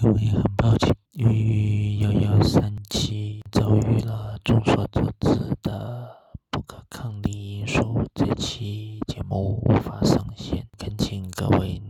各位很抱歉由于幺幺三七遭遇了众所周知的不可抗力因素这期节目无法上线恳请各位